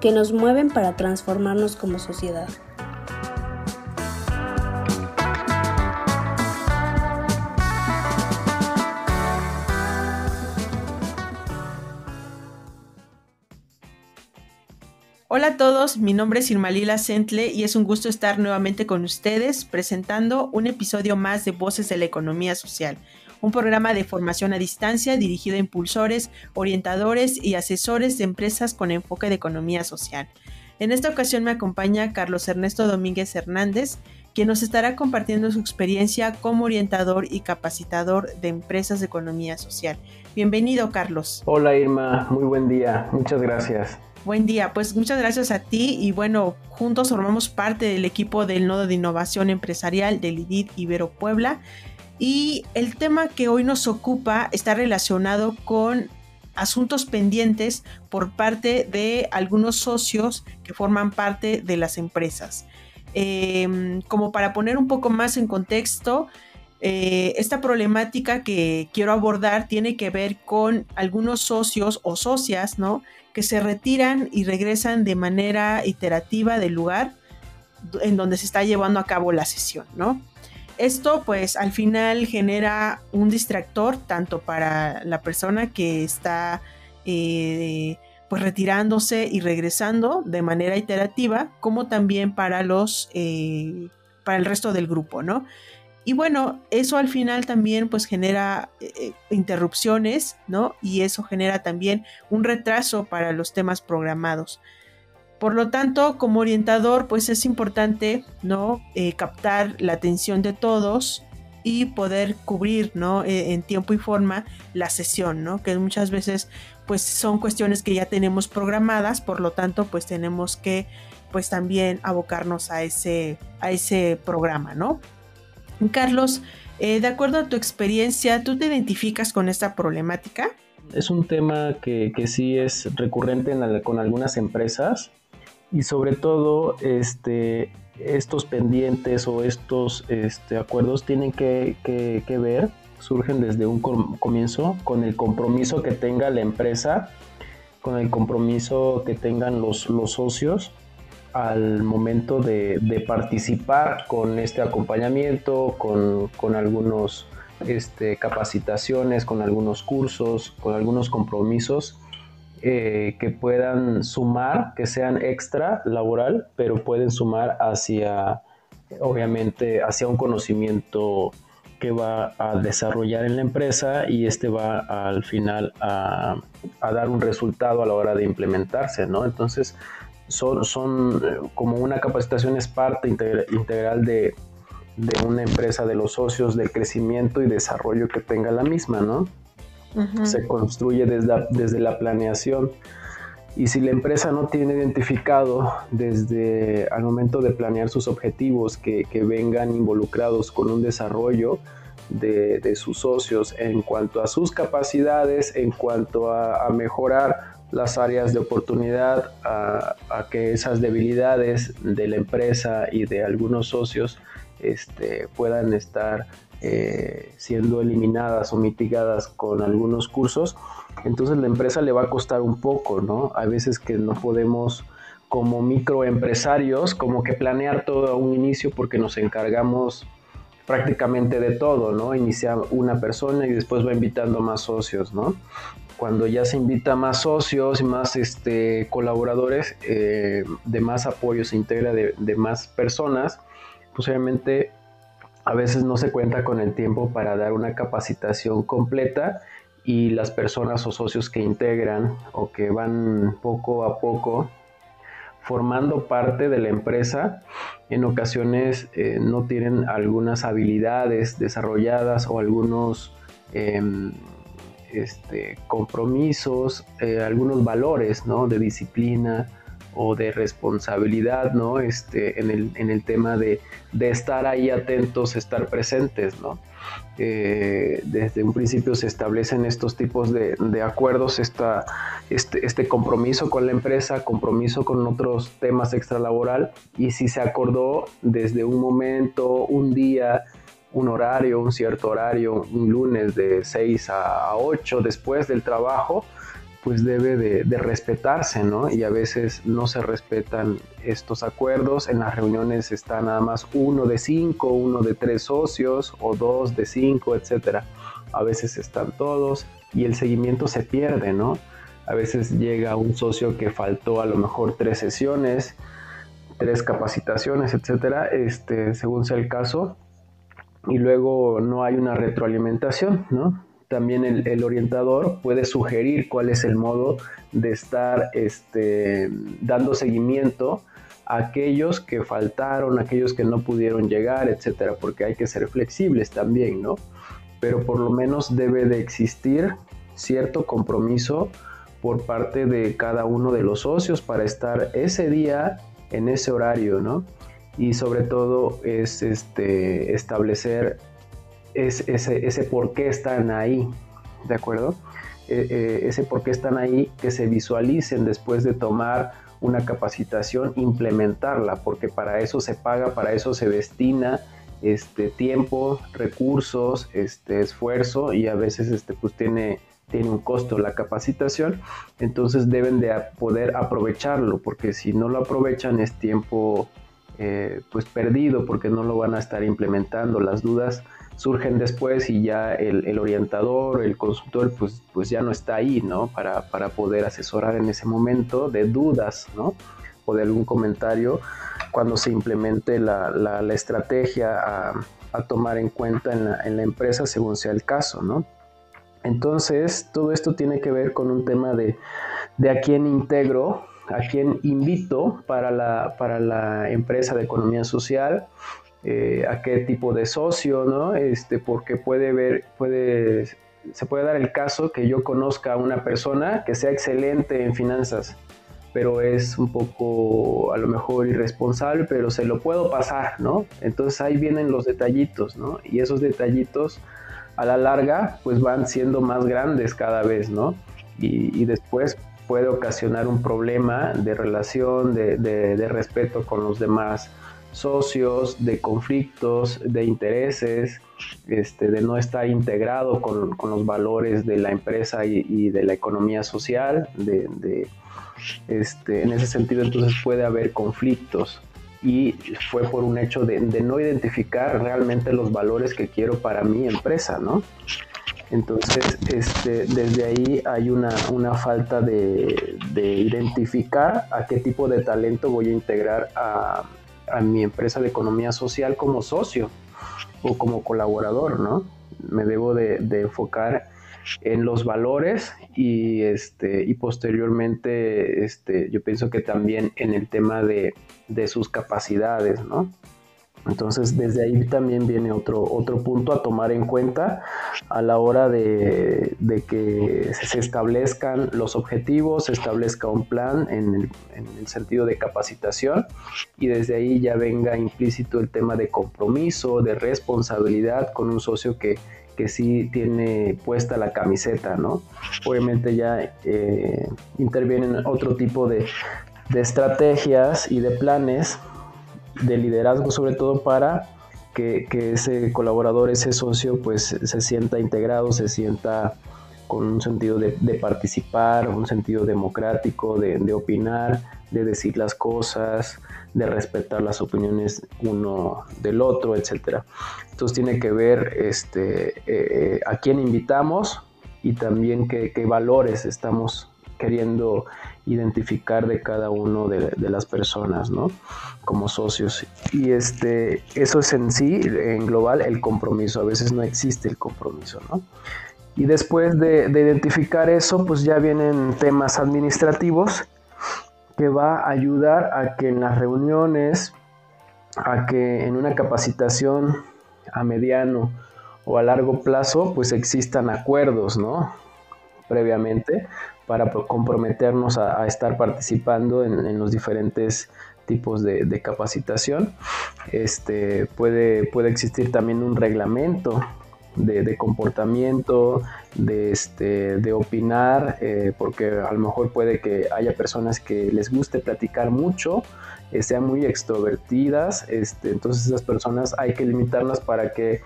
que nos mueven para transformarnos como sociedad. Hola a todos, mi nombre es Irmalila Sentle y es un gusto estar nuevamente con ustedes presentando un episodio más de Voces de la Economía Social, un programa de formación a distancia dirigido a impulsores, orientadores y asesores de empresas con enfoque de economía social. En esta ocasión me acompaña Carlos Ernesto Domínguez Hernández, quien nos estará compartiendo su experiencia como orientador y capacitador de empresas de economía social. Bienvenido, Carlos. Hola, Irma. Muy buen día. Muchas gracias. Buen día, pues muchas gracias a ti y bueno, juntos formamos parte del equipo del Nodo de Innovación Empresarial del IDID Ibero Puebla y el tema que hoy nos ocupa está relacionado con asuntos pendientes por parte de algunos socios que forman parte de las empresas. Em, como para poner un poco más en contexto, eh, esta problemática que quiero abordar tiene que ver con algunos socios o socias, ¿no? que se retiran y regresan de manera iterativa del lugar en donde se está llevando a cabo la sesión, ¿no? Esto pues al final genera un distractor tanto para la persona que está eh, pues retirándose y regresando de manera iterativa como también para los eh, para el resto del grupo, ¿no? Y bueno, eso al final también pues genera eh, interrupciones, ¿no? Y eso genera también un retraso para los temas programados. Por lo tanto, como orientador, pues es importante, ¿no? Eh, captar la atención de todos y poder cubrir, ¿no? en tiempo y forma la sesión, ¿no? Que muchas veces, pues son cuestiones que ya tenemos programadas, por lo tanto, pues tenemos que, pues también abocarnos a ese, a ese programa, ¿no? Carlos, eh, de acuerdo a tu experiencia, ¿tú te identificas con esta problemática? Es un tema que, sí es recurrente con algunas empresas y sobre todo este, estos pendientes o estos este, acuerdos tienen que, ver, surgen desde un comienzo con el compromiso que tenga la empresa, con el compromiso que tengan los, los socios al momento de, participar con este acompañamiento, con, con algunos este, capacitaciones, con algunos cursos, con algunos compromisos eh, que puedan sumar, que sean extra laboral, pero pueden sumar hacia, obviamente, hacia un conocimiento que va a desarrollar en la empresa y este va al final a, dar un resultado a la hora de implementarse, ¿no? Entonces, son, son eh, como una capacitación es parte integral de, una empresa, de los socios, del crecimiento y desarrollo que tenga la misma, ¿no? Se construye desde la, desde la planeación. Y si la empresa no tiene identificado desde al momento de planear sus objetivos que, vengan involucrados con un desarrollo de, sus socios en cuanto a sus capacidades, en cuanto a mejorar las áreas de oportunidad a, que esas debilidades de la empresa y de algunos socios este, puedan estar eh, siendo eliminadas o mitigadas con algunos cursos, entonces la empresa le va a costar un poco, ¿no? Hay veces que no podemos como microempresarios como que planear todo a un inicio porque nos encargamos prácticamente de todo, ¿no? Inicia una persona y después va invitando más socios, ¿no? cuando ya se invita más socios y más este, colaboradores, eh, de más apoyo se integra de, más personas, pues a veces no se cuenta con el tiempo para dar una capacitación completa y las personas o socios que integran o que van poco a poco formando parte de la empresa, en ocasiones eh, no tienen algunas habilidades desarrolladas o algunos... Em, este, compromisos, eh, algunos valores ¿no? de disciplina, o de responsabilidad, ¿no? Este, en, el, en el tema de, de, estar ahí atentos, estar presentes, ¿no? Eh, desde un principio se establecen estos tipos de, de acuerdos, esta, este, este, compromiso con la empresa, compromiso con otros temas extralaboral, y si se acordó desde un momento, un día, un horario, un cierto horario, un lunes de 6 a 8 después del trabajo, pues debe de, respetarse, ¿no? Y a veces no se respetan estos acuerdos. En las reuniones está nada más uno de cinco, uno de tres socios o dos de cinco, etcétera. A veces están todos y el seguimiento se pierde, ¿no? A veces llega un socio que faltó a lo mejor tres sesiones, tres capacitaciones, etcétera, este, según sea el caso, y luego no hay una retroalimentación, ¿no? También el, orientador puede sugerir cuál es el modo de estar este, dando seguimiento a aquellos que faltaron, aquellos que no pudieron llegar, etcétera, porque hay que ser flexibles también, ¿no? Pero por lo menos debe de existir cierto compromiso por parte de cada uno de los socios para estar ese día en ese horario, ¿no? Y sobre todo es este, establecer es ese, por qué están ahí, ¿de acuerdo? E, e, ese por qué están ahí, que se visualicen después de tomar una capacitación, implementarla, porque para eso se paga, para eso se destina este tiempo, recursos, este esfuerzo y a veces este pues tiene tiene un costo la capacitación, entonces deben de poder aprovecharlo, porque si no lo aprovechan es tiempo eh, pues perdido, porque no lo van a estar implementando. Las dudas surgen después y ya el, orientador, el consultor, pues, pues ya no está ahí, ¿no? Para, poder asesorar en ese momento de dudas, ¿no? O de algún comentario cuando se implemente la, estrategia a, tomar en cuenta en la, empresa según sea el caso, ¿no? Entonces, todo esto tiene que ver con un tema de, de a quién integro, a quién invito para la, para la empresa de economía social, eh, a qué tipo de socio, ¿no? Este, porque puede ver, puede, se puede dar el caso que yo conozca a una persona que sea excelente en finanzas, pero es un poco a lo mejor irresponsable, pero se lo puedo pasar, ¿no? Entonces ahí vienen los detallitos, ¿no? Y esos detallitos a la larga pues van siendo más grandes cada vez, ¿no? Y, después puede ocasionar un problema de relación, de, de respeto con los demás socios, de conflictos, de intereses, este, de no estar integrado con, los valores de la empresa y, de la economía social. De, este, en ese sentido, entonces puede haber conflictos y fue por un hecho de, no identificar realmente los valores que quiero para mi empresa, ¿no? Entonces, este, desde ahí hay una, falta de, de, identificar a qué tipo de talento voy a integrar a, a mi empresa de economía social como socio o como colaborador, ¿no? Me debo de, enfocar en los valores y este y posteriormente este yo pienso que también en el tema de, de sus capacidades, ¿no? Entonces, desde ahí también viene otro, otro punto a tomar en cuenta a la hora de, que se establezcan los objetivos, se establezca un plan en el, sentido de capacitación y desde ahí ya venga implícito el tema de compromiso, de responsabilidad con un socio que, sí tiene puesta la camiseta, ¿no? Obviamente ya eh, intervienen otro tipo de, de estrategias y de planes de liderazgo sobre todo para que, ese colaborador, ese socio, pues se sienta integrado, se sienta con un sentido de, participar, un sentido democrático, de, opinar, de decir las cosas, de respetar las opiniones uno del otro, etc. Entonces tiene que ver este, eh, a quién invitamos y también qué, qué valores estamos queriendo identificar de cada uno de, las personas, ¿no? Como socios. Y este, eso es en sí, en global, el compromiso. A veces no existe el compromiso, ¿no? Y después de, identificar eso, pues ya vienen temas administrativos que va a ayudar a que en las reuniones, a que en una capacitación a mediano o a largo plazo, pues existan acuerdos, ¿no? previamente para comprometernos a, estar participando en, los diferentes tipos de, capacitación. Este, puede, puede existir también un reglamento de, comportamiento, de, este, de opinar, eh, porque a lo mejor puede que haya personas que les guste platicar mucho, eh, sean muy extrovertidas, este, entonces esas personas hay que limitarlas para que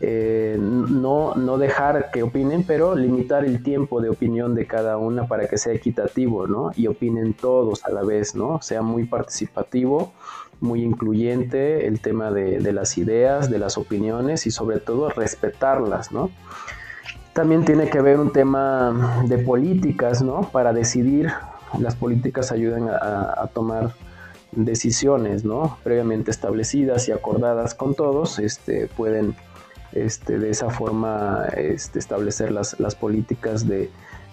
eh, no, no dejar que opinen, pero limitar el tiempo de opinión de cada una para que sea equitativo, ¿no? Y opinen todos a la vez, ¿no? Sea muy participativo muy incluyente el tema de, las ideas, de las opiniones y sobre todo respetarlas, ¿no? También tiene que haber un tema de políticas, ¿no? Para decidir, las políticas ayudan a, tomar decisiones, ¿no? Previamente establecidas y acordadas con todos, este, pueden este, de esa forma este, establecer las, las políticas de,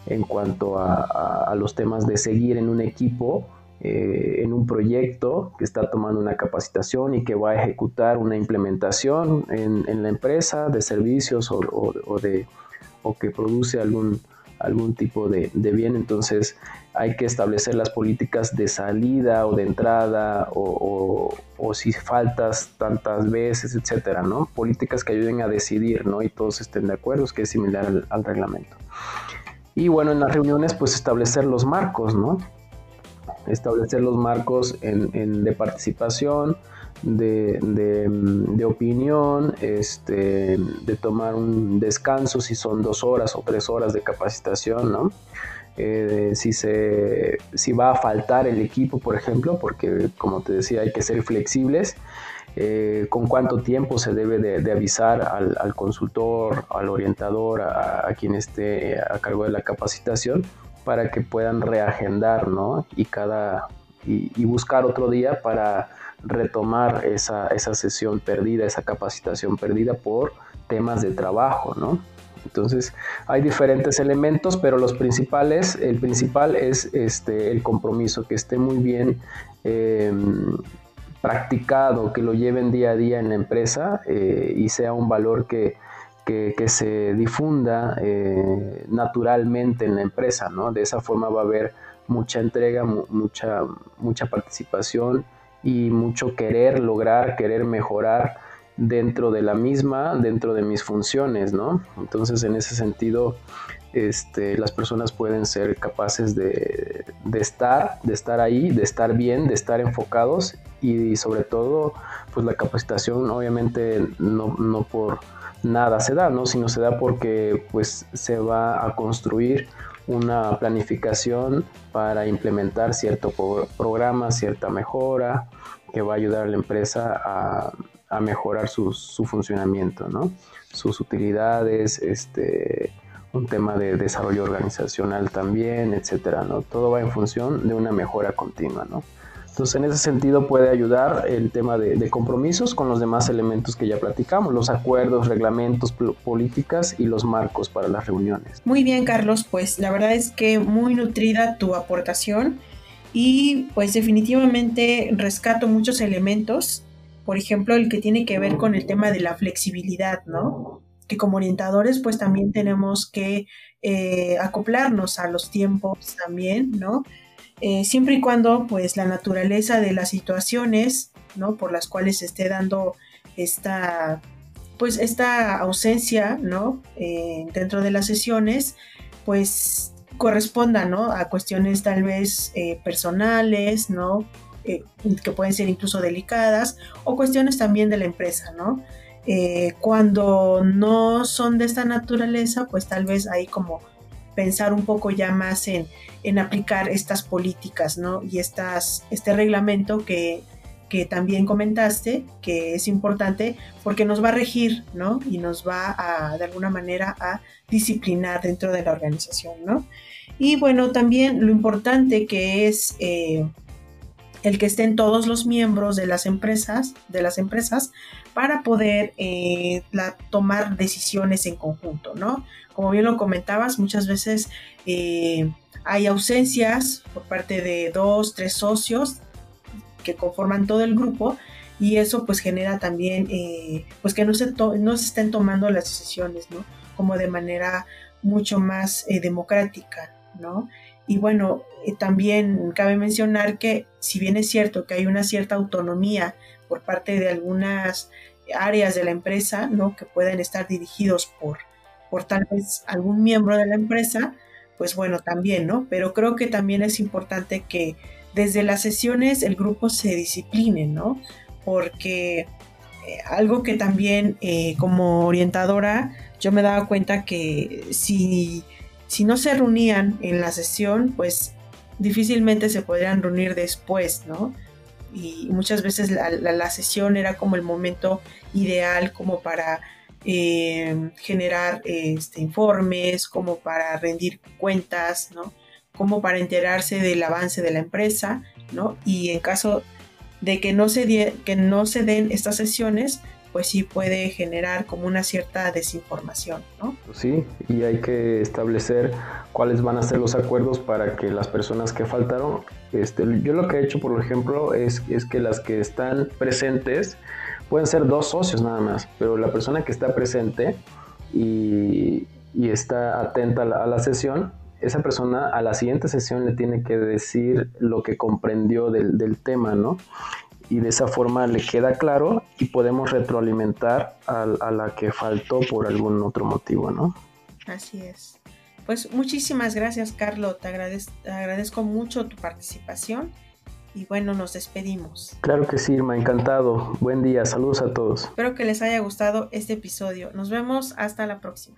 en cuanto a, a, los temas de seguir en un equipo eh, en un proyecto que está tomando una capacitación y que va a ejecutar una implementación en, la empresa de servicios o, de, o que produce algún, algún tipo de, bien. Entonces hay que establecer las políticas de salida o de entrada o, si faltas tantas veces, etcétera, ¿no? Políticas que ayuden a decidir, ¿no? Y todos estén de acuerdo, que es similar al, al reglamento. Y bueno, en las reuniones, pues establecer los marcos, ¿no? Establecer los marcos en, de participación, de, de, opinión, este, de tomar un descanso si son dos horas o tres horas de capacitación, ¿no? Eh, si, se, si va a faltar el equipo, por ejemplo, porque como te decía hay que ser flexibles, eh, con cuánto tiempo se debe de, avisar al, consultor, al orientador, a, quien esté a cargo de la capacitación para que puedan reagendar, ¿no? Y cada y, buscar otro día para retomar esa, esa, sesión perdida, esa capacitación perdida por temas de trabajo, ¿no? Entonces hay diferentes elementos, pero los principales, el principal es este, el compromiso, que esté muy bien em, practicado, que lo lleven día a día en la empresa eh, y sea un valor que, que, se difunda eh, naturalmente en la empresa, ¿no? De esa forma va a haber mucha entrega, mucha, mucha participación y mucho querer lograr, querer mejorar dentro de la misma, dentro de mis funciones, ¿no? Entonces, en ese sentido, este, las personas pueden ser capaces de, estar, de estar ahí, de estar bien, de estar enfocados y, sobre todo, pues la capacitación, obviamente, no, no por nada se da, ¿no? Sino se da porque pues se va a construir una planificación para implementar cierto programa, cierta mejora que va a ayudar a la empresa a, mejorar su, su, funcionamiento, ¿no? Sus utilidades, este, un tema de desarrollo organizacional también, etcétera, ¿no? Todo va en función de una mejora continua, ¿no? Entonces, en ese sentido puede ayudar el tema de, compromisos con los demás elementos que ya platicamos, los acuerdos, reglamentos, políticas y los marcos para las reuniones. Muy bien, Carlos, pues la verdad es que muy nutrida tu aportación y pues definitivamente rescato muchos elementos, por ejemplo, el que tiene que ver con el tema de la flexibilidad, ¿no? Que como orientadores pues también tenemos que eh, acoplarnos a los tiempos también, ¿no? Eh, siempre y cuando pues la naturaleza de las situaciones ¿no? por las cuales se esté dando esta pues esta ausencia ¿no? Eh, dentro de las sesiones pues corresponda ¿no? a cuestiones tal vez eh, personales ¿no? que pueden ser incluso delicadas o cuestiones también de la empresa ¿no? cuando no son de esta naturaleza pues tal vez hay como pensar un poco ya más en, aplicar estas políticas, ¿no? Y estas, este reglamento que, también comentaste, que es importante porque nos va a regir, ¿no? Y nos va a, de alguna manera, a disciplinar dentro de la organización, ¿no? Y bueno, también lo importante que es eh, el que estén todos los miembros de las empresas, de las empresas, para poder eh, tomar decisiones en conjunto, ¿no? Como bien lo comentabas, muchas veces eh, hay ausencias por parte de dos, tres socios que conforman todo el grupo y eso pues genera también eh, pues que no se, no se estén tomando las decisiones, ¿no? Como de manera mucho más democrática, ¿no? Y bueno, eh, también cabe mencionar que si bien es cierto que hay una cierta autonomía por parte de algunas áreas de la empresa, ¿no? Que pueden estar dirigidos por, por tal vez algún miembro de la empresa, pues bueno, también, ¿no? Pero creo que también es importante que desde las sesiones el grupo se discipline, ¿no? Porque eh, algo que también eh, como orientadora yo me daba cuenta que si, si no se reunían en la sesión, pues difícilmente se podrían reunir después, ¿no? Y muchas veces la, sesión era como el momento ideal como para eh, generar este, informes, como para rendir cuentas, ¿no? como para enterarse del avance de la empresa, ¿no? Y en caso de que no se, que no se den estas sesiones, pues sí puede generar como una cierta desinformación, ¿no? Sí, y hay que establecer cuáles van a ser los acuerdos para que las personas que faltaron, este, yo lo que he hecho, por ejemplo, es, es que las que están presentes pueden ser dos socios nada más, pero la persona que está presente y, y está atenta a la sesión, esa persona a la siguiente sesión le tiene que decir lo que comprendió del, tema, ¿no? Y de esa forma le queda claro y podemos retroalimentar a, la que faltó por algún otro motivo, ¿no? Así es. Pues muchísimas gracias, Carlos. Te, te agradezco mucho tu participación y bueno, nos despedimos. Claro que sí, Irma, encantado. Buen día, saludos a todos. Espero que les haya gustado este episodio. Nos vemos hasta la próxima.